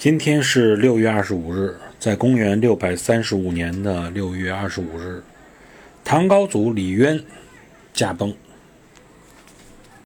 今天是六月二十五日在公元六百三十五年的六月二十五日唐高祖李渊驾崩。